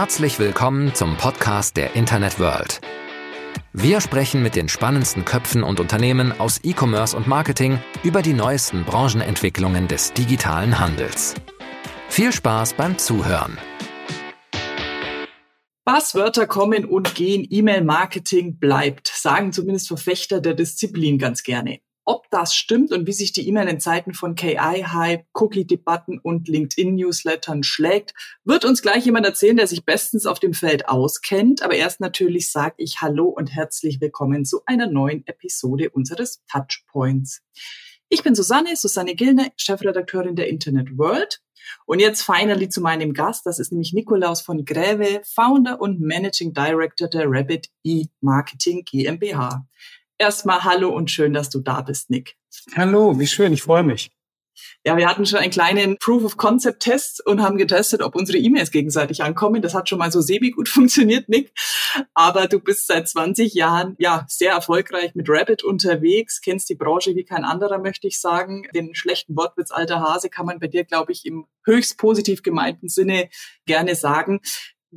Herzlich willkommen zum Podcast der Internet World. Wir sprechen mit den spannendsten Köpfen und Unternehmen aus E-Commerce und Marketing über die neuesten Branchenentwicklungen des digitalen Handels. Viel Spaß beim Zuhören. Passwörter kommen und gehen, E-Mail-Marketing bleibt, sagen zumindest Verfechter der Disziplin ganz gerne. Ob das stimmt und wie sich die E-Mail in Zeiten von KI-Hype, Cookie-Debatten und LinkedIn-Newslettern schlägt, wird uns gleich jemand erzählen, der sich bestens auf dem Feld auskennt. Aber erst natürlich sage ich Hallo und herzlich willkommen zu einer neuen Episode unseres Touchpoints. Ich bin Susanne, Susanne Gilne, Chefredakteurin der Internet World. Und jetzt finally zu meinem Gast. Das ist nämlich Nikolaus von Gräve, Founder und Managing Director der Rabbit E-Marketing GmbH. Erstmal hallo und schön, dass du da bist, Nick. Hallo, wie schön, ich freue mich. Ja, wir hatten schon einen kleinen Proof of Concept Test und haben getestet, ob unsere E-Mails gegenseitig ankommen. Das hat schon mal so semi gut funktioniert, Nick. Aber du bist seit 20 Jahren ja sehr erfolgreich mit Rabbit unterwegs, kennst die Branche wie kein anderer, möchte ich sagen. Den schlechten Wortwitz alter Hase kann man bei dir, glaube ich, im höchst positiv gemeinten Sinne gerne sagen.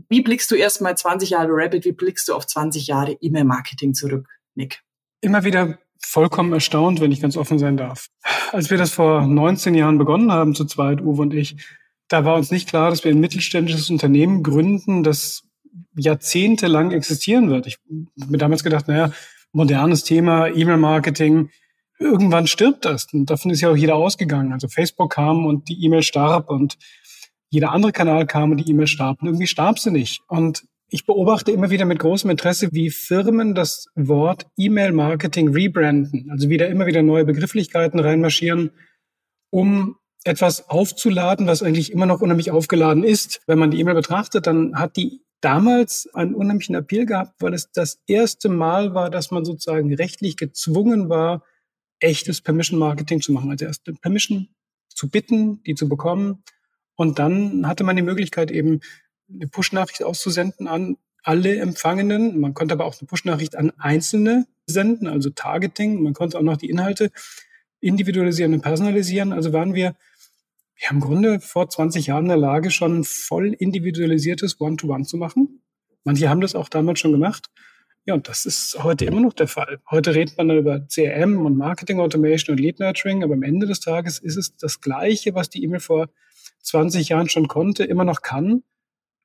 Wie blickst du erst mal 20 Jahre Rabbit, wie blickst du auf 20 Jahre E-Mail-Marketing zurück, Nick? Immer wieder vollkommen erstaunt, wenn ich ganz offen sein darf. Als wir das vor 19 Jahren begonnen haben, zu zweit, Uwe und ich, da war uns nicht klar, dass wir ein mittelständisches Unternehmen gründen, das jahrzehntelang existieren wird. Ich habe mir damals gedacht, naja, modernes Thema, E-Mail-Marketing, irgendwann stirbt das. Und davon ist ja auch jeder ausgegangen. Also Facebook kam und die E-Mail starb und jeder andere Kanal kam und die E-Mail starb. Und irgendwie starb sie nicht. Und ich beobachte immer wieder mit großem Interesse, wie Firmen das Wort E-Mail-Marketing rebranden, also wieder immer wieder neue Begrifflichkeiten reinmarschieren, um etwas aufzuladen, was eigentlich immer noch unheimlich aufgeladen ist. Wenn man die E-Mail betrachtet, dann hat die damals einen unheimlichen Appeal gehabt, weil es das erste Mal war, dass man sozusagen rechtlich gezwungen war, echtes Permission Marketing zu machen. Also erst Permission zu bitten, die zu bekommen. Und dann hatte man die Möglichkeit eben eine Push-Nachricht auszusenden an alle Empfangenen. Man konnte aber auch eine Push-Nachricht an Einzelne senden, also Targeting. Man konnte auch noch die Inhalte individualisieren und personalisieren. Also waren wir, wir haben im Grunde vor 20 Jahren in der Lage, schon voll individualisiertes One-to-One -One zu machen. Manche haben das auch damals schon gemacht. Ja, und das ist heute immer noch der Fall. Heute redet man dann über CRM und Marketing Automation und Lead Nurturing, aber am Ende des Tages ist es das Gleiche, was die E-Mail vor 20 Jahren schon konnte, immer noch kann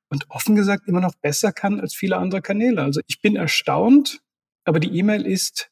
und offen gesagt immer noch besser kann als viele andere Kanäle. Also ich bin erstaunt, aber die E-Mail ist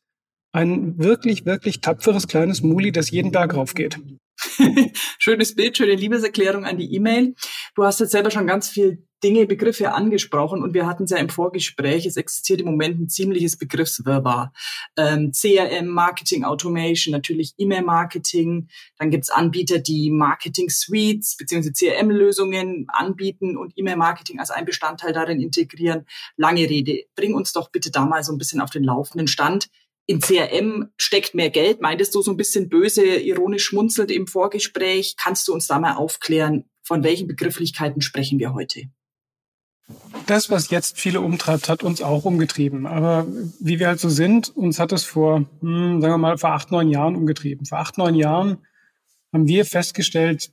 ein wirklich, wirklich tapferes kleines Muli, das jeden Berg raufgeht. Schönes Bild, schöne Liebeserklärung an die E-Mail. Du hast jetzt selber schon ganz viel Dinge, Begriffe angesprochen und wir hatten es ja im Vorgespräch, es existiert im Moment ein ziemliches Begriffswirrwarr. Ähm, CRM, Marketing Automation, natürlich E-Mail-Marketing, dann gibt's Anbieter, die Marketing-Suites bzw. CRM-Lösungen anbieten und E-Mail-Marketing als ein Bestandteil darin integrieren. Lange Rede, bring uns doch bitte da mal so ein bisschen auf den laufenden Stand in CRM steckt mehr Geld, meintest du so ein bisschen böse, ironisch schmunzelnd im Vorgespräch. Kannst du uns da mal aufklären, von welchen Begrifflichkeiten sprechen wir heute? Das, was jetzt viele umtreibt, hat uns auch umgetrieben. Aber wie wir halt so sind, uns hat es vor, hm, sagen wir mal, vor acht, neun Jahren umgetrieben. Vor acht, neun Jahren haben wir festgestellt,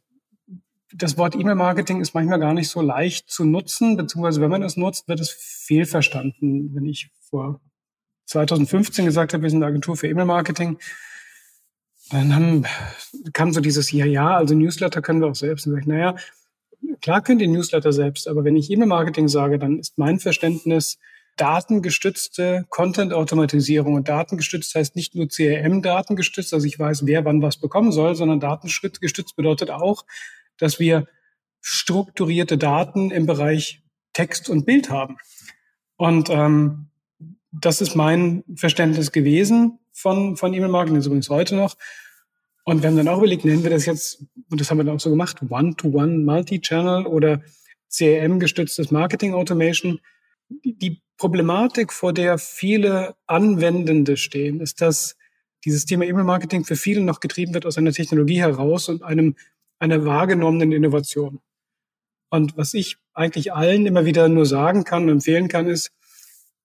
das Wort E-Mail-Marketing ist manchmal gar nicht so leicht zu nutzen, beziehungsweise wenn man es nutzt, wird es fehlverstanden. Wenn ich vor 2015 gesagt habe, wir sind eine Agentur für E-Mail-Marketing, dann haben, kam so dieses, ja, ja, also Newsletter können wir auch selbst. Und sag ich, naja, klar könnt ihr Newsletter selbst, aber wenn ich E-Mail-Marketing sage, dann ist mein Verständnis datengestützte Content-Automatisierung. Und datengestützt heißt nicht nur CRM-datengestützt, also ich weiß, wer wann was bekommen soll, sondern datengestützt bedeutet auch, dass wir strukturierte Daten im Bereich Text und Bild haben. Und ähm, das ist mein Verständnis gewesen von, von E-Mail-Marketing, das ist übrigens heute noch. Und wir haben dann auch überlegt, nennen wir das jetzt, und das haben wir dann auch so gemacht, One-to-One Multi-Channel oder CRM-gestütztes Marketing Automation. Die Problematik, vor der viele Anwendende stehen, ist, dass dieses Thema E-Mail-Marketing für viele noch getrieben wird aus einer Technologie heraus und einem, einer wahrgenommenen Innovation. Und was ich eigentlich allen immer wieder nur sagen kann und empfehlen kann, ist,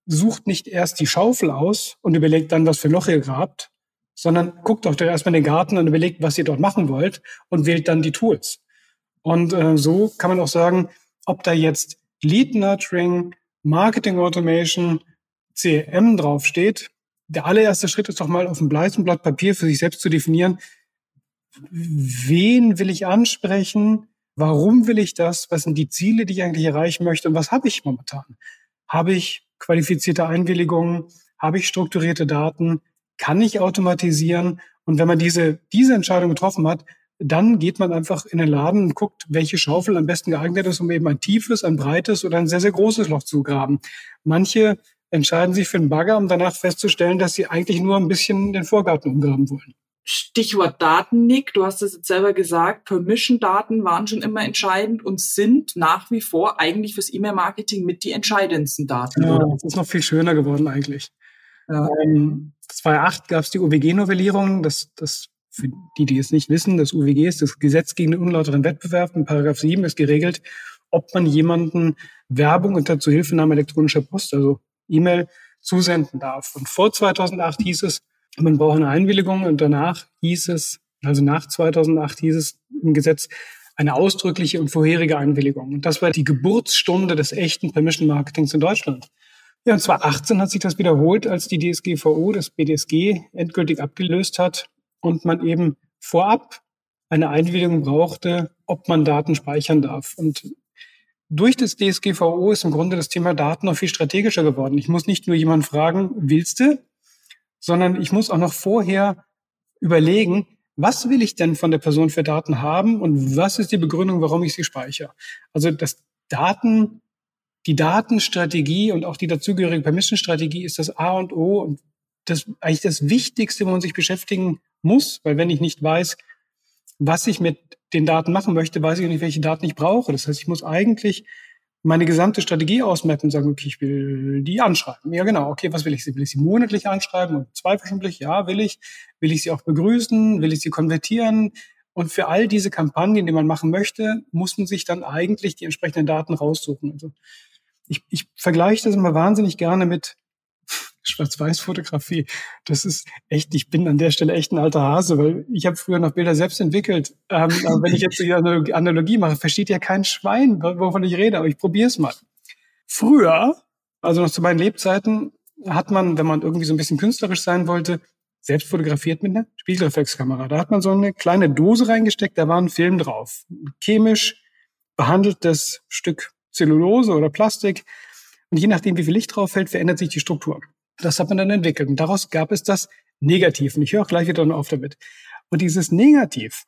sucht nicht erst die Schaufel aus und überlegt dann, was für Loch ihr grabt, sondern guckt doch erstmal den Garten und überlegt, was ihr dort machen wollt und wählt dann die Tools. Und äh, so kann man auch sagen, ob da jetzt Lead Nurturing, Marketing Automation, CRM draufsteht, der allererste Schritt ist doch mal auf einem weißen Blatt Papier für sich selbst zu definieren, wen will ich ansprechen, warum will ich das, was sind die Ziele, die ich eigentlich erreichen möchte und was habe ich momentan? Habe ich qualifizierte Einwilligungen? Habe ich strukturierte Daten? Kann ich automatisieren? Und wenn man diese, diese Entscheidung getroffen hat, dann geht man einfach in den Laden und guckt, welche Schaufel am besten geeignet ist, um eben ein tiefes, ein breites oder ein sehr, sehr großes Loch zu graben. Manche entscheiden sich für einen Bagger, um danach festzustellen, dass sie eigentlich nur ein bisschen den Vorgarten umgraben wollen. Stichwort Daten, Nick. Du hast es jetzt selber gesagt. Permission-Daten waren schon immer entscheidend und sind nach wie vor eigentlich fürs E-Mail-Marketing mit die entscheidendsten Daten. Ja, das ist noch viel schöner geworden eigentlich. Ja. Ähm, 2008 gab es die UWG-Novellierung. Das, das für die, die es nicht wissen, das UWG ist das Gesetz gegen den unlauteren Wettbewerb. In Paragraph 7 ist geregelt, ob man jemanden Werbung unter Zuhilfenahme elektronischer Post, also E-Mail, zusenden darf. Und vor 2008 hieß es, man braucht eine Einwilligung und danach hieß es, also nach 2008 hieß es im Gesetz, eine ausdrückliche und vorherige Einwilligung. Und das war die Geburtsstunde des echten Permission Marketings in Deutschland. Ja, und zwar 18 hat sich das wiederholt, als die DSGVO, das BDSG, endgültig abgelöst hat und man eben vorab eine Einwilligung brauchte, ob man Daten speichern darf. Und durch das DSGVO ist im Grunde das Thema Daten noch viel strategischer geworden. Ich muss nicht nur jemanden fragen, willst du, sondern ich muss auch noch vorher überlegen, was will ich denn von der Person für Daten haben und was ist die Begründung, warum ich sie speichere. Also das Daten, die Datenstrategie und auch die dazugehörige Permission-Strategie ist das A und O und das eigentlich das Wichtigste, wo man sich beschäftigen muss, weil wenn ich nicht weiß, was ich mit den Daten machen möchte, weiß ich nicht, welche Daten ich brauche. Das heißt, ich muss eigentlich meine gesamte Strategie ausmappen und sagen, okay, ich will die anschreiben. Ja, genau. Okay, was will ich? Will ich sie monatlich anschreiben und zweiwöchentlich? Ja, will ich. Will ich sie auch begrüßen? Will ich sie konvertieren? Und für all diese Kampagnen, die man machen möchte, muss man sich dann eigentlich die entsprechenden Daten raussuchen. Also ich, ich vergleiche das immer wahnsinnig gerne mit Schwarz-Weiß-Fotografie. Das ist echt, ich bin an der Stelle echt ein alter Hase, weil ich habe früher noch Bilder selbst entwickelt. Ähm, aber wenn ich jetzt die Analogie mache, versteht ja kein Schwein, wovon ich rede, aber ich probiere es mal. Früher, also noch zu meinen Lebzeiten, hat man, wenn man irgendwie so ein bisschen künstlerisch sein wollte, selbst fotografiert mit einer Spiegelreflexkamera. Da hat man so eine kleine Dose reingesteckt, da war ein Film drauf. Chemisch behandeltes Stück Zellulose oder Plastik. Und je nachdem, wie viel Licht drauf fällt, verändert sich die Struktur. Das hat man dann entwickelt. Und daraus gab es das Negativ. Und ich höre auch gleich wieder auf damit. Und dieses Negativ,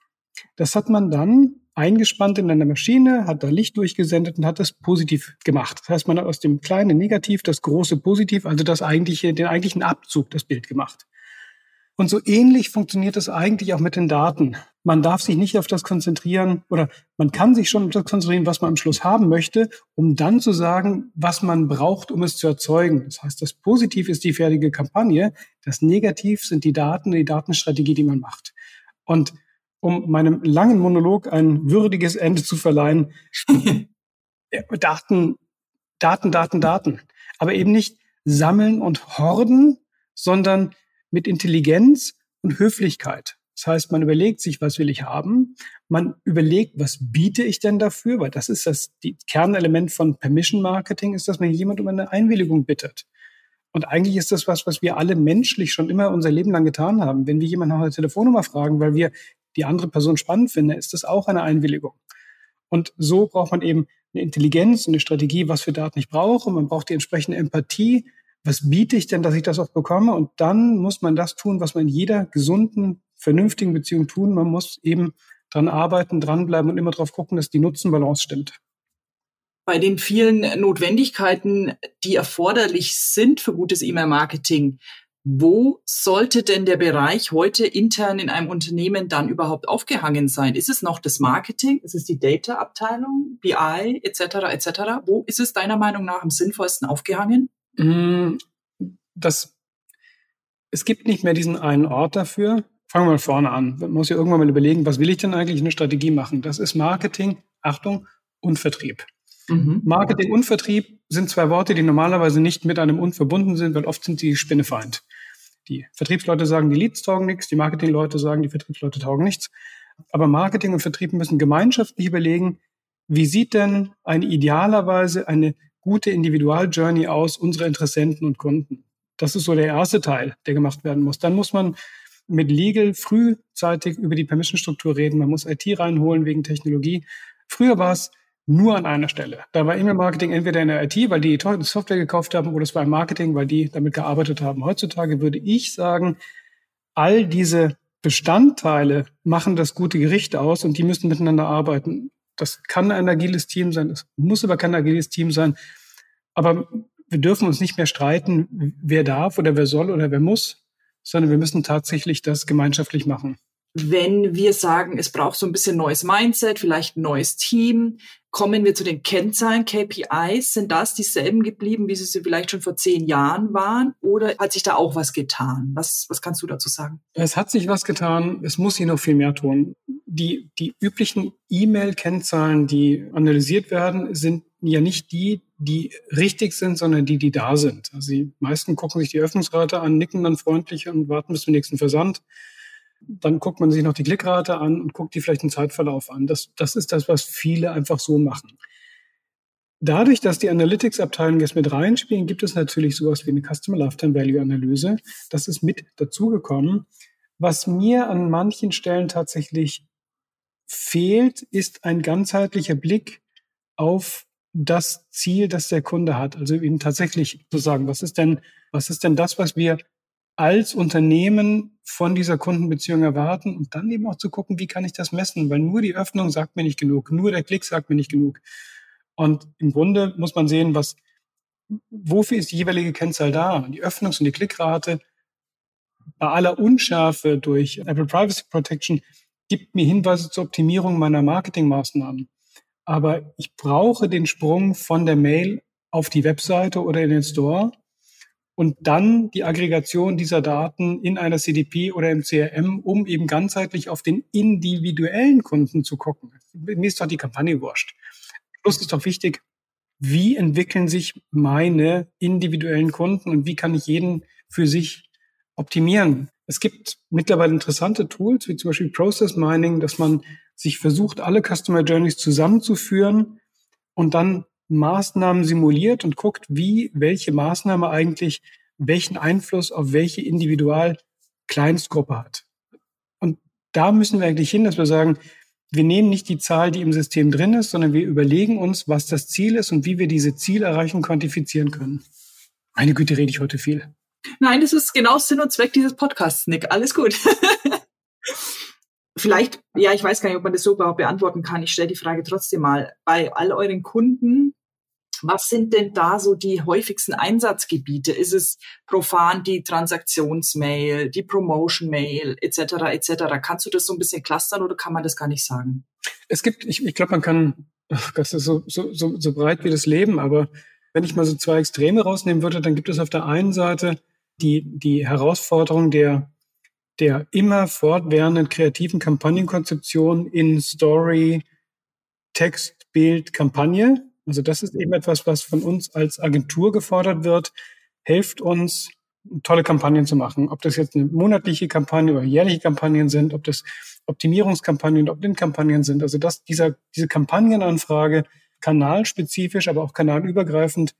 das hat man dann eingespannt in einer Maschine, hat da Licht durchgesendet und hat das positiv gemacht. Das heißt, man hat aus dem kleinen Negativ das große Positiv, also das eigentliche, den eigentlichen Abzug, das Bild gemacht. Und so ähnlich funktioniert es eigentlich auch mit den Daten. Man darf sich nicht auf das konzentrieren oder man kann sich schon auf das konzentrieren, was man am Schluss haben möchte, um dann zu sagen, was man braucht, um es zu erzeugen. Das heißt, das Positiv ist die fertige Kampagne, das Negativ sind die Daten, die Datenstrategie, die man macht. Und um meinem langen Monolog ein würdiges Ende zu verleihen, Daten, Daten, Daten, Daten. Aber eben nicht sammeln und horden, sondern mit Intelligenz und Höflichkeit. Das heißt, man überlegt sich, was will ich haben? Man überlegt, was biete ich denn dafür? Weil das ist das die Kernelement von Permission Marketing, ist, dass man jemand um eine Einwilligung bittet. Und eigentlich ist das was, was wir alle menschlich schon immer unser Leben lang getan haben. Wenn wir jemanden nach einer Telefonnummer fragen, weil wir die andere Person spannend finden, ist das auch eine Einwilligung. Und so braucht man eben eine Intelligenz und eine Strategie, was für Daten ich brauche. Man braucht die entsprechende Empathie, was biete ich denn, dass ich das auch bekomme? Und dann muss man das tun, was man in jeder gesunden, vernünftigen Beziehung tun. Man muss eben dran arbeiten, dranbleiben und immer darauf gucken, dass die Nutzenbalance stimmt. Bei den vielen Notwendigkeiten, die erforderlich sind für gutes E-Mail-Marketing, wo sollte denn der Bereich heute intern in einem Unternehmen dann überhaupt aufgehangen sein? Ist es noch das Marketing? Ist es die Data-Abteilung, BI etc. etc.? Wo ist es deiner Meinung nach am sinnvollsten aufgehangen? Mm, das, es gibt nicht mehr diesen einen Ort dafür. Fangen wir mal vorne an. Man muss ja irgendwann mal überlegen, was will ich denn eigentlich eine Strategie machen? Das ist Marketing, Achtung, und Vertrieb. Mhm. Marketing und Vertrieb sind zwei Worte, die normalerweise nicht mit einem und verbunden sind, weil oft sind die Spinnefeind. Die Vertriebsleute sagen, die Leads taugen nichts, die Marketingleute sagen, die Vertriebsleute taugen nichts. Aber Marketing und Vertrieb müssen gemeinschaftlich überlegen, wie sieht denn eine idealerweise eine gute Individual-Journey aus unserer Interessenten und Kunden? Das ist so der erste Teil, der gemacht werden muss. Dann muss man mit Legal frühzeitig über die Permission-Struktur reden. Man muss IT reinholen wegen Technologie. Früher war es nur an einer Stelle. Da war E-Mail-Marketing entweder in der IT, weil die Software gekauft haben, oder es war im Marketing, weil die damit gearbeitet haben. Heutzutage würde ich sagen, all diese Bestandteile machen das gute Gericht aus und die müssen miteinander arbeiten. Das kann ein agiles Team sein, es muss aber kein agiles Team sein. Aber wir dürfen uns nicht mehr streiten, wer darf oder wer soll oder wer muss, sondern wir müssen tatsächlich das gemeinschaftlich machen wenn wir sagen, es braucht so ein bisschen neues Mindset, vielleicht ein neues Team, kommen wir zu den Kennzahlen, KPIs. Sind das dieselben geblieben, wie sie vielleicht schon vor zehn Jahren waren? Oder hat sich da auch was getan? Was, was kannst du dazu sagen? Es hat sich was getan. Es muss sich noch viel mehr tun. Die, die üblichen E-Mail-Kennzahlen, die analysiert werden, sind ja nicht die, die richtig sind, sondern die, die da sind. Also die meisten gucken sich die Öffnungsrate an, nicken dann freundlich und warten bis zum nächsten Versand. Dann guckt man sich noch die Klickrate an und guckt die vielleicht einen Zeitverlauf an. Das, das ist das, was viele einfach so machen. Dadurch, dass die Analytics-Abteilung jetzt mit reinspielen, gibt es natürlich sowas wie eine Customer Lifetime Value Analyse. Das ist mit dazugekommen. Was mir an manchen Stellen tatsächlich fehlt, ist ein ganzheitlicher Blick auf das Ziel, das der Kunde hat. Also eben tatsächlich zu sagen, was ist denn, was ist denn das, was wir als Unternehmen von dieser Kundenbeziehung erwarten und dann eben auch zu gucken, wie kann ich das messen, weil nur die Öffnung sagt mir nicht genug, nur der Klick sagt mir nicht genug. Und im Grunde muss man sehen, was, wofür ist die jeweilige Kennzahl da? Die Öffnungs- und die Klickrate bei aller Unschärfe durch Apple Privacy Protection gibt mir Hinweise zur Optimierung meiner Marketingmaßnahmen. Aber ich brauche den Sprung von der Mail auf die Webseite oder in den Store und dann die Aggregation dieser Daten in einer CDP oder im CRM, um eben ganzheitlich auf den individuellen Kunden zu gucken. Mir ist doch die Kampagne wurscht. Plus ist doch wichtig, wie entwickeln sich meine individuellen Kunden und wie kann ich jeden für sich optimieren? Es gibt mittlerweile interessante Tools, wie zum Beispiel Process Mining, dass man sich versucht, alle Customer Journeys zusammenzuführen und dann Maßnahmen simuliert und guckt, wie welche Maßnahme eigentlich welchen Einfluss auf welche Individual-Kleinstgruppe hat. Und da müssen wir eigentlich hin, dass wir sagen, wir nehmen nicht die Zahl, die im System drin ist, sondern wir überlegen uns, was das Ziel ist und wie wir diese Zielerreichung quantifizieren können. Meine Güte, rede ich heute viel. Nein, das ist genau Sinn und Zweck dieses Podcasts, Nick. Alles gut. Vielleicht, ja, ich weiß gar nicht, ob man das so überhaupt beantworten kann. Ich stelle die Frage trotzdem mal. Bei all euren Kunden, was sind denn da so die häufigsten Einsatzgebiete? Ist es profan die Transaktionsmail, die Promotion-Mail etc. etc. Kannst du das so ein bisschen clustern oder kann man das gar nicht sagen? Es gibt, ich, ich glaube, man kann, das ist so, so, so, so breit wie das Leben, aber wenn ich mal so zwei Extreme rausnehmen würde, dann gibt es auf der einen Seite die, die Herausforderung der, der immer fortwährenden kreativen Kampagnenkonzeption in Story, Text, Bild, Kampagne. Also das ist eben etwas, was von uns als Agentur gefordert wird. Hilft uns, tolle Kampagnen zu machen. Ob das jetzt eine monatliche Kampagne oder jährliche Kampagnen sind, ob das Optimierungskampagnen, Opt-in-Kampagnen sind. Also dass dieser, diese Kampagnenanfrage kanalspezifisch, aber auch kanalübergreifend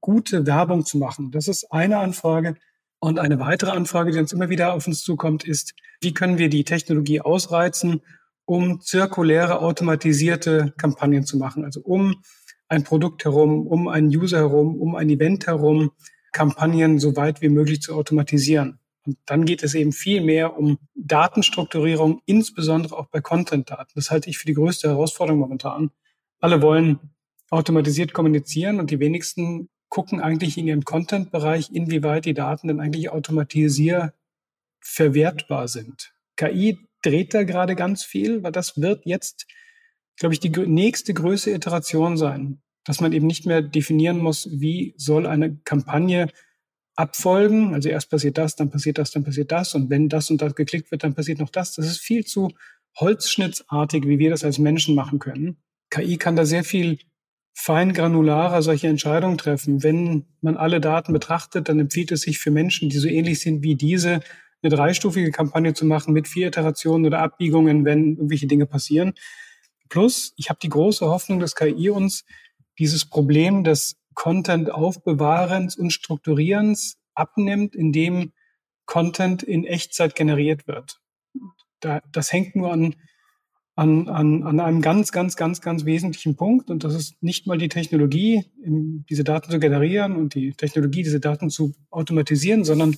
gute Werbung zu machen. Das ist eine Anfrage. Und eine weitere Anfrage, die uns immer wieder auf uns zukommt, ist, wie können wir die Technologie ausreizen, um zirkuläre, automatisierte Kampagnen zu machen? Also um ein Produkt herum, um einen User herum, um ein Event herum, Kampagnen so weit wie möglich zu automatisieren. Und dann geht es eben viel mehr um Datenstrukturierung, insbesondere auch bei Content-Daten. Das halte ich für die größte Herausforderung momentan. Alle wollen automatisiert kommunizieren und die wenigsten gucken eigentlich in ihrem Content-Bereich, inwieweit die Daten denn eigentlich automatisier verwertbar sind. KI dreht da gerade ganz viel, weil das wird jetzt glaube ich, die nächste größte Iteration sein, dass man eben nicht mehr definieren muss, wie soll eine Kampagne abfolgen. Also erst passiert das, dann passiert das, dann passiert das. Und wenn das und das geklickt wird, dann passiert noch das. Das ist viel zu holzschnittsartig, wie wir das als Menschen machen können. KI kann da sehr viel feingranularer solche Entscheidungen treffen. Wenn man alle Daten betrachtet, dann empfiehlt es sich für Menschen, die so ähnlich sind wie diese, eine dreistufige Kampagne zu machen mit vier Iterationen oder Abbiegungen, wenn irgendwelche Dinge passieren. plus, ich habe die große Hoffnung, dass KI uns dieses Problem des Content-Aufbewahrens und Strukturierens abnimmt, indem Content in Echtzeit generiert wird. Da, das hängt nur an, an, an, an einem ganz, ganz, ganz, ganz wesentlichen Punkt. Und das ist nicht mal die Technologie, diese Daten zu generieren und die Technologie, diese Daten zu automatisieren, sondern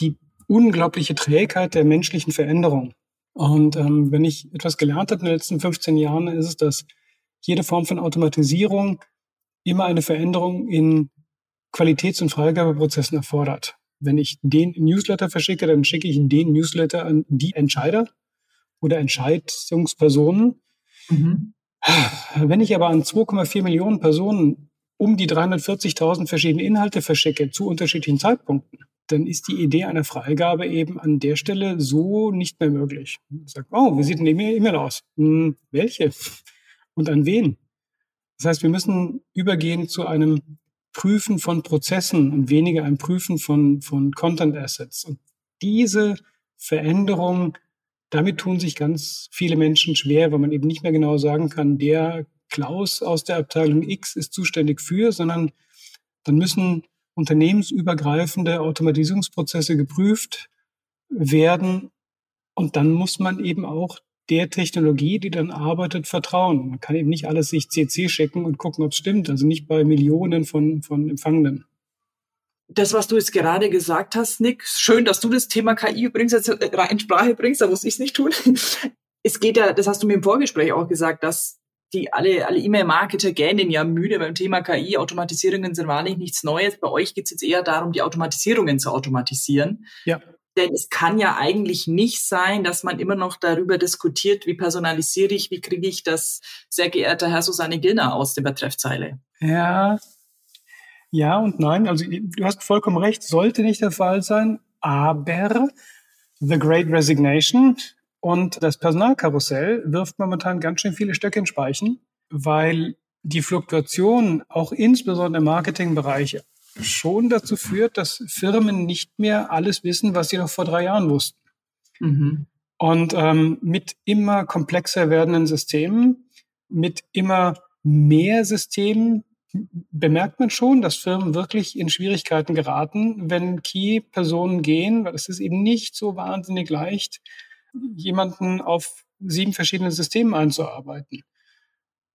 die unglaubliche Trägheit der menschlichen Veränderung. Und ähm, wenn ich etwas gelernt habe in den letzten 15 Jahren, ist es, dass jede Form von Automatisierung immer eine Veränderung in Qualitäts- und Freigabeprozessen erfordert. Wenn ich den Newsletter verschicke, dann schicke ich den Newsletter an die Entscheider oder Entscheidungspersonen. Mhm. Wenn ich aber an 2,4 Millionen Personen um die 340.000 verschiedene Inhalte verschicke zu unterschiedlichen Zeitpunkten, dann ist die Idee einer Freigabe eben an der Stelle so nicht mehr möglich. Ich sage, oh, wie sieht denn die E-Mail aus? Hm, welche? Und an wen? Das heißt, wir müssen übergehen zu einem Prüfen von Prozessen und weniger ein Prüfen von, von Content Assets. Und diese Veränderung, damit tun sich ganz viele Menschen schwer, weil man eben nicht mehr genau sagen kann, der Klaus aus der Abteilung X ist zuständig für, sondern dann müssen unternehmensübergreifende Automatisierungsprozesse geprüft werden. Und dann muss man eben auch der Technologie, die dann arbeitet, vertrauen. Man kann eben nicht alles sich CC schicken und gucken, ob es stimmt. Also nicht bei Millionen von, von Empfangenden. Das, was du jetzt gerade gesagt hast, Nick, schön, dass du das Thema KI übrigens jetzt in Sprache bringst, da muss ich es nicht tun. Es geht ja, das hast du mir im Vorgespräch auch gesagt, dass die alle, alle E-Mail-Marketer gähnen ja müde beim Thema KI. Automatisierungen sind wahrlich nichts Neues. Bei euch geht es jetzt eher darum, die Automatisierungen zu automatisieren. Ja. Denn es kann ja eigentlich nicht sein, dass man immer noch darüber diskutiert, wie personalisiere ich, wie kriege ich das, sehr geehrter Herr Susanne Gilner aus der Betreffzeile. Ja, ja und nein. Also du hast vollkommen recht, sollte nicht der Fall sein. Aber The Great Resignation und das Personalkarussell wirft momentan ganz schön viele Stöcke in Speichen, weil die Fluktuation auch insbesondere im Marketingbereich schon dazu führt, dass Firmen nicht mehr alles wissen, was sie noch vor drei Jahren wussten. Mhm. Und ähm, mit immer komplexer werdenden Systemen, mit immer mehr Systemen bemerkt man schon, dass Firmen wirklich in Schwierigkeiten geraten, wenn Key-Personen gehen, weil es ist eben nicht so wahnsinnig leicht, jemanden auf sieben verschiedene Systeme einzuarbeiten.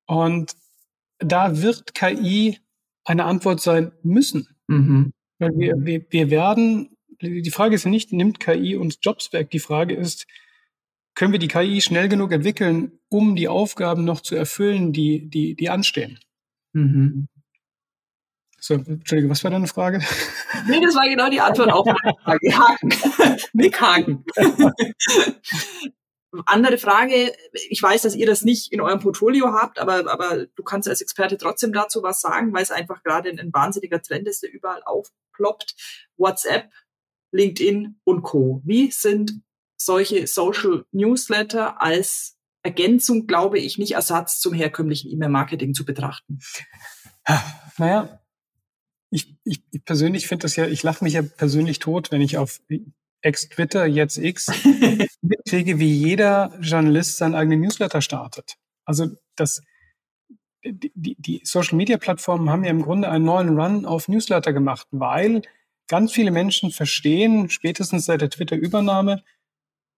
Und da wird KI eine Antwort sein müssen. Mhm. Weil wir, wir, wir werden, die Frage ist ja nicht, nimmt KI uns Jobs weg? Die Frage ist, können wir die KI schnell genug entwickeln, um die Aufgaben noch zu erfüllen, die, die, die anstehen? Mhm. So, Entschuldige, was war deine Frage? Nee, das war genau die Antwort auf meine Frage. Haken. Nick Haken. Andere Frage, ich weiß, dass ihr das nicht in eurem Portfolio habt, aber, aber du kannst als Experte trotzdem dazu was sagen, weil es einfach gerade ein, ein wahnsinniger Trend ist, der überall aufploppt. WhatsApp, LinkedIn und Co. Wie sind solche Social Newsletter als Ergänzung, glaube ich, nicht Ersatz zum herkömmlichen E-Mail-Marketing zu betrachten? Naja, ich, ich, ich persönlich finde das ja, ich lache mich ja persönlich tot, wenn ich auf Ex-Twitter, jetzt X, mitkriege, wie jeder Journalist seinen eigenen Newsletter startet. Also das, die, die Social-Media-Plattformen haben ja im Grunde einen neuen Run auf Newsletter gemacht, weil ganz viele Menschen verstehen, spätestens seit der Twitter-Übernahme,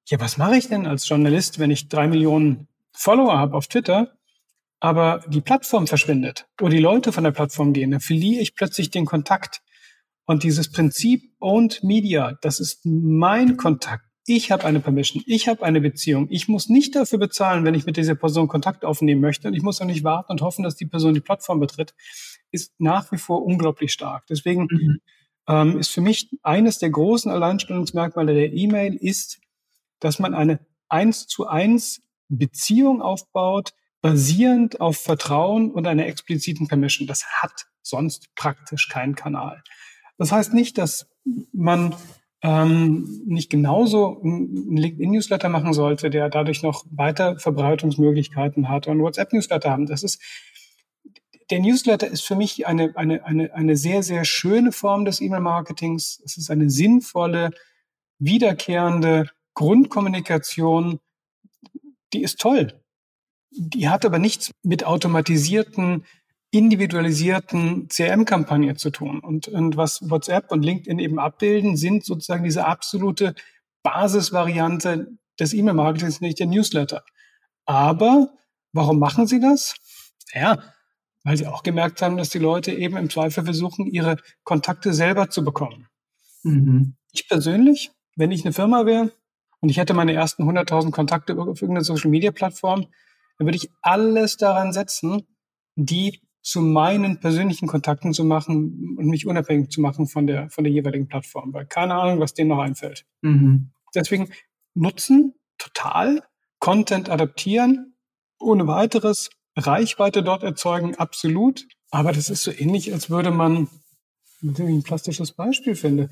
ja, was mache ich denn als Journalist, wenn ich drei Millionen Follower habe auf Twitter, aber die Plattform verschwindet oder die Leute von der Plattform gehen, dann verliere ich plötzlich den Kontakt. Und dieses Prinzip Owned Media, das ist mein Kontakt. Ich habe eine Permission, ich habe eine Beziehung. Ich muss nicht dafür bezahlen, wenn ich mit dieser Person Kontakt aufnehmen möchte. Und ich muss auch nicht warten und hoffen, dass die Person die Plattform betritt. Ist nach wie vor unglaublich stark. Deswegen mhm. ähm, ist für mich eines der großen Alleinstellungsmerkmale der E-Mail ist, dass man eine eins zu eins Beziehung aufbaut, basierend auf Vertrauen und einer expliziten Permission. Das hat sonst praktisch keinen Kanal. Das heißt nicht, dass man ähm, nicht genauso einen LinkedIn-Newsletter machen sollte, der dadurch noch weiter Verbreitungsmöglichkeiten hat und WhatsApp-Newsletter haben. Das ist der Newsletter ist für mich eine, eine, eine, eine sehr, sehr schöne Form des E-Mail-Marketings. Es ist eine sinnvolle, wiederkehrende Grundkommunikation. Die ist toll. Die hat aber nichts mit automatisierten, individualisierten CRM-Kampagnen zu tun. Und, und was WhatsApp und LinkedIn eben abbilden, sind sozusagen diese absolute Basisvariante des E-Mail-Marketings, nicht der Newsletter. Aber warum machen sie das? Ja, weil sie auch gemerkt haben, dass die Leute eben im Zweifel versuchen, ihre Kontakte selber zu bekommen. Mhm. Ich persönlich, wenn ich eine Firma wäre und ich hätte meine ersten 100.000 Kontakte auf irgendeiner Social-Media-Plattform, dann würde ich alles daran setzen, die zu meinen persönlichen Kontakten zu machen und mich unabhängig zu machen von der, von der jeweiligen Plattform, weil keine Ahnung, was denen noch einfällt. Mhm. Deswegen nutzen total, Content adaptieren, ohne weiteres, Reichweite dort erzeugen, absolut. Aber das ist so ähnlich, als würde man, wenn ich ein plastisches Beispiel finde,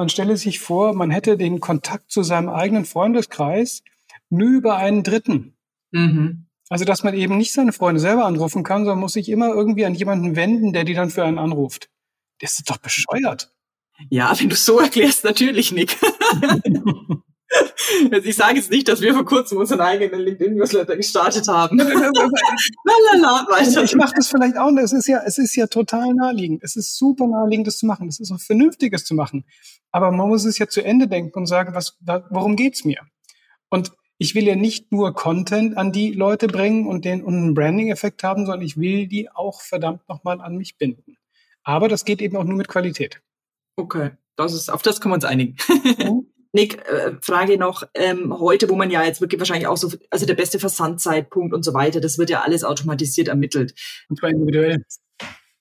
man stelle sich vor, man hätte den Kontakt zu seinem eigenen Freundeskreis nur über einen Dritten. Mhm. Also, dass man eben nicht seine Freunde selber anrufen kann, sondern muss sich immer irgendwie an jemanden wenden, der die dann für einen anruft. Das ist doch bescheuert. Ja, wenn du so erklärst, natürlich, Nick. Also ich sage jetzt nicht, dass wir vor kurzem unseren eigenen LinkedIn-Newsletter gestartet haben. Lalala, weiter. Ich mache das vielleicht auch. Es ist ja, es ist ja total naheliegend. Es ist super naheliegend, das zu machen. Es ist auch Vernünftiges zu machen. Aber man muss es ja zu Ende denken und sagen, was, worum geht's mir? Und ich will ja nicht nur Content an die Leute bringen und den und einen Branding-Effekt haben, sondern ich will die auch verdammt nochmal an mich binden. Aber das geht eben auch nur mit Qualität. Okay, das ist, auf das können wir uns einigen. Nick, äh, Frage noch, ähm, heute, wo man ja jetzt wirklich wahrscheinlich auch so, also der beste Versandzeitpunkt und so weiter, das wird ja alles automatisiert ermittelt. Und zwar individuell.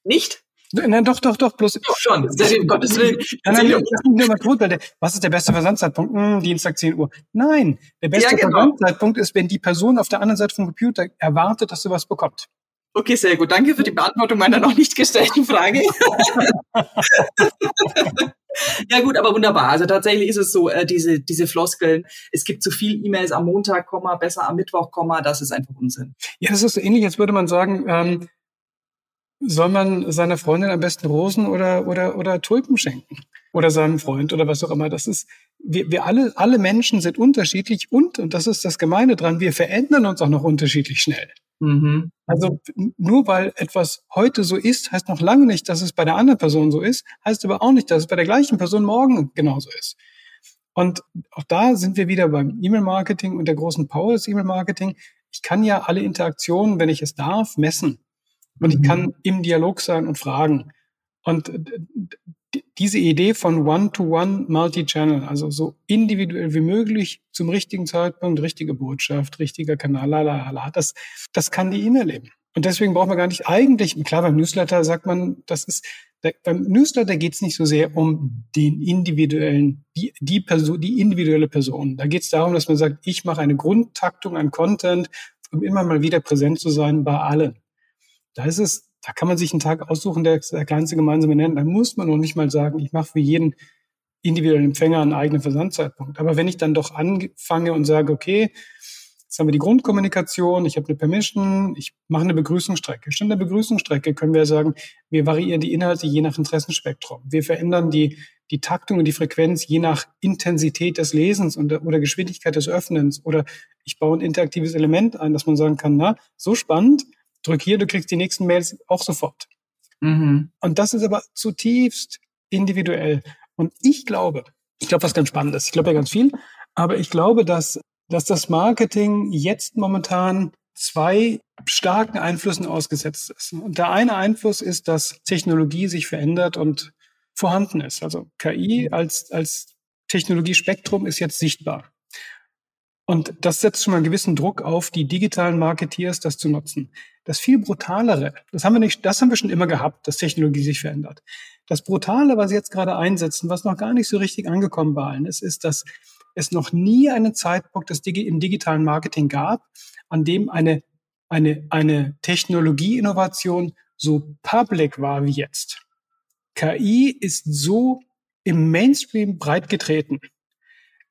Nicht? Nein, doch, doch, doch, bloß. Doch schon, um Gottes Willen. Nein, nein, nein, mal tot, weil der, was ist der beste Versandzeitpunkt? Hm, Dienstag 10 Uhr. Nein, der beste ja, genau. Versandzeitpunkt ist, wenn die Person auf der anderen Seite vom Computer erwartet, dass sie was bekommt. Okay, sehr gut. Danke für die Beantwortung meiner noch nicht gestellten Frage. ja gut, aber wunderbar. Also tatsächlich ist es so, äh, diese, diese Floskeln, es gibt zu viel E-Mails am Montag, Komma, besser am Mittwoch, Komma, das ist einfach Unsinn. Ja, das ist so ähnlich, als würde man sagen, ähm, soll man seiner Freundin am besten Rosen oder, oder, oder Tulpen schenken? Oder seinem Freund oder was auch immer. Das ist, wir, wir alle, alle Menschen sind unterschiedlich und, und das ist das Gemeine dran, wir verändern uns auch noch unterschiedlich schnell. Mhm. Also nur weil etwas heute so ist, heißt noch lange nicht, dass es bei der anderen Person so ist, heißt aber auch nicht, dass es bei der gleichen Person morgen genauso ist. Und auch da sind wir wieder beim E-Mail-Marketing und der großen Power des E-Mail-Marketing. Ich kann ja alle Interaktionen, wenn ich es darf, messen. Und ich kann mhm. im Dialog sein und fragen. Und diese Idee von One-to-One Multi-Channel, also so individuell wie möglich zum richtigen Zeitpunkt, richtige Botschaft, richtiger Kanal, lalala, das, das kann die E-Mail eben. Und deswegen braucht man gar nicht eigentlich, klar, beim Newsletter sagt man, das ist, beim Newsletter geht es nicht so sehr um den individuellen, die, die Person, die individuelle Person. Da geht es darum, dass man sagt, ich mache eine Grundtaktung an Content, um immer mal wieder präsent zu sein bei allen. Da ist es da kann man sich einen Tag aussuchen, der der kleinste gemeinsame Nenner. Da muss man noch nicht mal sagen, ich mache für jeden individuellen Empfänger einen eigenen Versandzeitpunkt. Aber wenn ich dann doch anfange und sage, okay, jetzt haben wir die Grundkommunikation, ich habe eine Permission, ich mache eine Begrüßungsstrecke. In der Begrüßungsstrecke können wir sagen, wir variieren die Inhalte je nach Interessenspektrum. Wir verändern die, die Taktung und die Frequenz je nach Intensität des Lesens und, oder Geschwindigkeit des Öffnens. Oder ich baue ein interaktives Element ein, dass man sagen kann, na, so spannend, drück hier, du kriegst die nächsten Mails auch sofort. Mhm. Und das ist aber zutiefst individuell. Und ich glaube, ich glaube, was ganz spannend ist, ich glaube ja ganz viel, aber ich glaube, dass, dass das Marketing jetzt momentan zwei starken Einflüssen ausgesetzt ist. Und der eine Einfluss ist, dass Technologie sich verändert und vorhanden ist. Also KI als, als Technologiespektrum ist jetzt sichtbar. Und das setzt schon mal einen gewissen Druck auf die digitalen Marketeers, das zu nutzen. Das viel brutalere, das haben wir nicht, das haben wir schon immer gehabt, dass Technologie sich verändert. Das brutale, was sie jetzt gerade einsetzen, was noch gar nicht so richtig angekommen bei allen ist, ist, dass es noch nie einen Zeitpunkt des im digitalen Marketing gab, an dem eine, eine, eine Technologieinnovation so public war wie jetzt. KI ist so im Mainstream breit getreten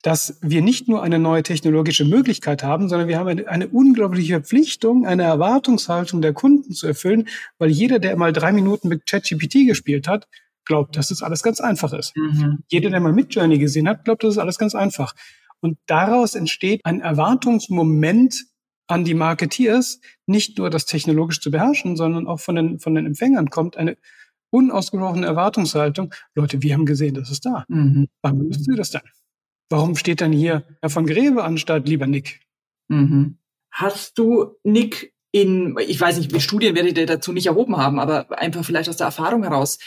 dass wir nicht nur eine neue technologische Möglichkeit haben, sondern wir haben eine, eine, unglaubliche Verpflichtung, eine Erwartungshaltung der Kunden zu erfüllen, weil jeder, der mal drei Minuten mit ChatGPT gespielt hat, glaubt, dass das alles ganz einfach ist. Mhm. Jeder, der mal Midjourney gesehen hat, glaubt, das ist alles ganz einfach. Und daraus entsteht ein Erwartungsmoment an die Marketeers, nicht nur das technologisch zu beherrschen, sondern auch von den, von den Empfängern kommt eine unausgesprochene Erwartungshaltung. Leute, wir haben gesehen, das ist da. Mhm. Warum müsst ihr das denn? Warum steht dann hier Herr von Greve anstatt lieber Nick? Mhm. Hast du, Nick, in, ich weiß nicht, wie Studien werdet ihr dazu nicht erhoben haben, aber einfach vielleicht aus der Erfahrung heraus,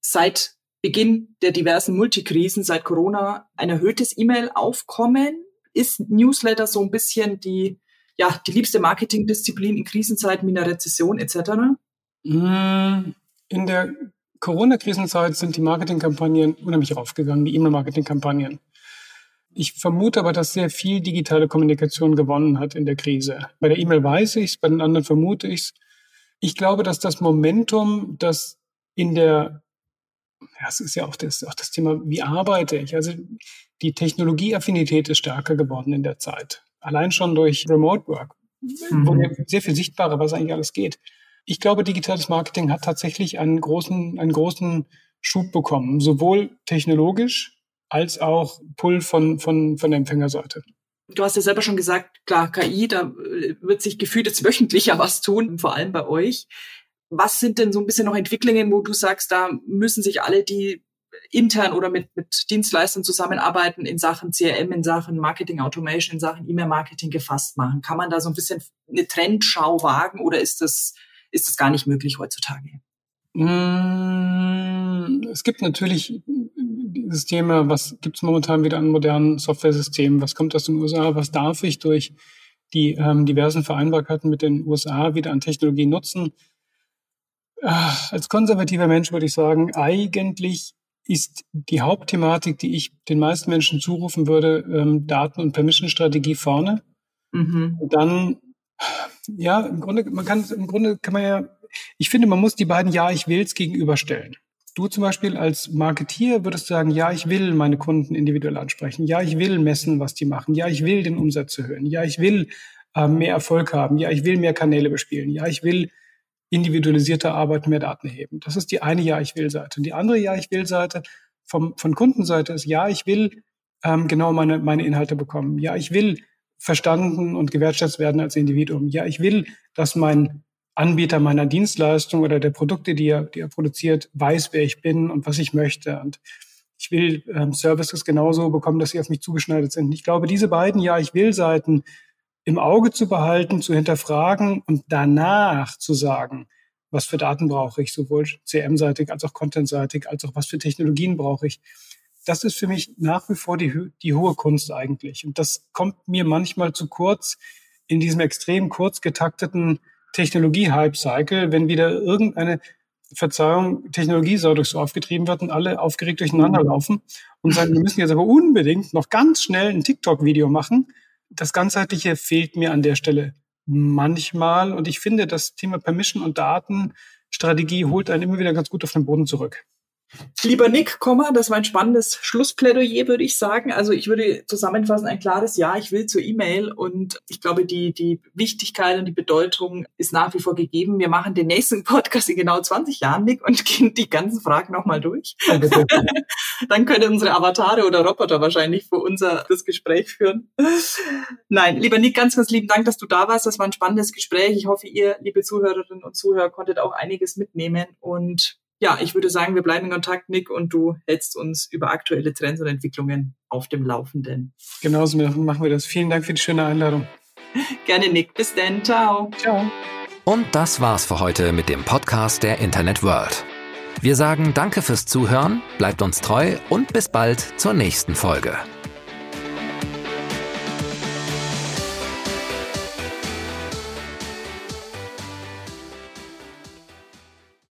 seit Beginn der diversen Multikrisen, seit Corona, ein erhöhtes E-Mail-Aufkommen? Ist Newsletter so ein bisschen die, ja, die liebste Marketingdisziplin in Krisenzeiten wie einer Rezession etc.? Mm, in der Corona-Krisenzeit sind die Marketingkampagnen unheimlich raufgegangen, die E-Mail-Marketing-Kampagnen. Ich vermute aber, dass sehr viel digitale Kommunikation gewonnen hat in der Krise. Bei der E-Mail weiß ich es, bei den anderen vermute ich es. Ich glaube, dass das Momentum, das in der, ja, es ist ja auch das, auch das Thema, wie arbeite ich? Also die Technologieaffinität ist stärker geworden in der Zeit. Allein schon durch Remote Work mhm. wurde sehr viel sichtbarer, was eigentlich alles geht. Ich glaube, digitales Marketing hat tatsächlich einen großen, einen großen Schub bekommen, sowohl technologisch als auch Pull von, von, von der Empfängerseite. Du hast ja selber schon gesagt, klar, KI, da äh, wird sich gefühlt jetzt wöchentlich ja was tun, vor allem bei euch. Was sind denn so ein bisschen noch Entwicklungen, wo du sagst, da müssen sich alle, die intern oder mit, mit Dienstleistern zusammenarbeiten in Sachen CRM, in Sachen Marketing Automation, in Sachen E-Mail-Marketing gefasst machen? Kann man da so ein bisschen eine Trendschau wagen oder ist das, ist das gar nicht möglich heutzutage? Mm, es gibt natürlich Thema, was gibt es momentan wieder an modernen Softwaresystemen, was kommt aus den USA, was darf ich durch die ähm, diversen Vereinbarkeiten mit den USA wieder an Technologie nutzen. Äh, als konservativer Mensch würde ich sagen, eigentlich ist die Hauptthematik, die ich den meisten Menschen zurufen würde, ähm, Daten- und Permission-Strategie vorne. Mhm. Und dann, ja, im Grunde, man kann, im Grunde kann man ja, ich finde, man muss die beiden Ja, ich will's gegenüberstellen. Du zum Beispiel als Marketier würdest sagen, ja, ich will meine Kunden individuell ansprechen. Ja, ich will messen, was die machen. Ja, ich will den Umsatz erhöhen. Ja, ich will äh, mehr Erfolg haben. Ja, ich will mehr Kanäle bespielen. Ja, ich will individualisierte Arbeit, mehr Daten erheben. Das ist die eine Ja, ich will Seite. Und die andere Ja, ich will Seite vom, von Kundenseite ist, ja, ich will ähm, genau meine, meine Inhalte bekommen. Ja, ich will verstanden und gewertschätzt werden als Individuum. Ja, ich will, dass mein Anbieter meiner Dienstleistung oder der Produkte, die er, die er produziert, weiß, wer ich bin und was ich möchte. Und ich will ähm, Services genauso bekommen, dass sie auf mich zugeschneidert sind. Ich glaube, diese beiden Ja, ich will Seiten im Auge zu behalten, zu hinterfragen und danach zu sagen, was für Daten brauche ich, sowohl CM-seitig als auch Content-seitig, als auch was für Technologien brauche ich. Das ist für mich nach wie vor die, die hohe Kunst eigentlich. Und das kommt mir manchmal zu kurz in diesem extrem kurz getakteten Technologie-Hype-Cycle, wenn wieder irgendeine Verzeihung, Technologiesau durchs Dorf getrieben wird und alle aufgeregt durcheinander laufen und sagen, wir müssen jetzt aber unbedingt noch ganz schnell ein TikTok-Video machen. Das Ganzheitliche fehlt mir an der Stelle manchmal und ich finde, das Thema Permission und Datenstrategie holt einen immer wieder ganz gut auf den Boden zurück. Lieber Nick, Komma, das war ein spannendes Schlussplädoyer, würde ich sagen. Also ich würde zusammenfassen, ein klares Ja, ich will zur E-Mail und ich glaube, die, die Wichtigkeit und die Bedeutung ist nach wie vor gegeben. Wir machen den nächsten Podcast in genau 20 Jahren, Nick, und gehen die ganzen Fragen nochmal durch. Dann können unsere Avatare oder Roboter wahrscheinlich für unser das Gespräch führen. Nein, lieber Nick, ganz, ganz lieben Dank, dass du da warst. Das war ein spannendes Gespräch. Ich hoffe, ihr, liebe Zuhörerinnen und Zuhörer, konntet auch einiges mitnehmen und ja, ich würde sagen, wir bleiben in Kontakt, Nick, und du hältst uns über aktuelle Trends und Entwicklungen auf dem Laufenden. Genauso machen wir das. Vielen Dank für die schöne Einladung. Gerne, Nick. Bis dann. Ciao. Ciao. Und das war's für heute mit dem Podcast der Internet World. Wir sagen Danke fürs Zuhören, bleibt uns treu und bis bald zur nächsten Folge.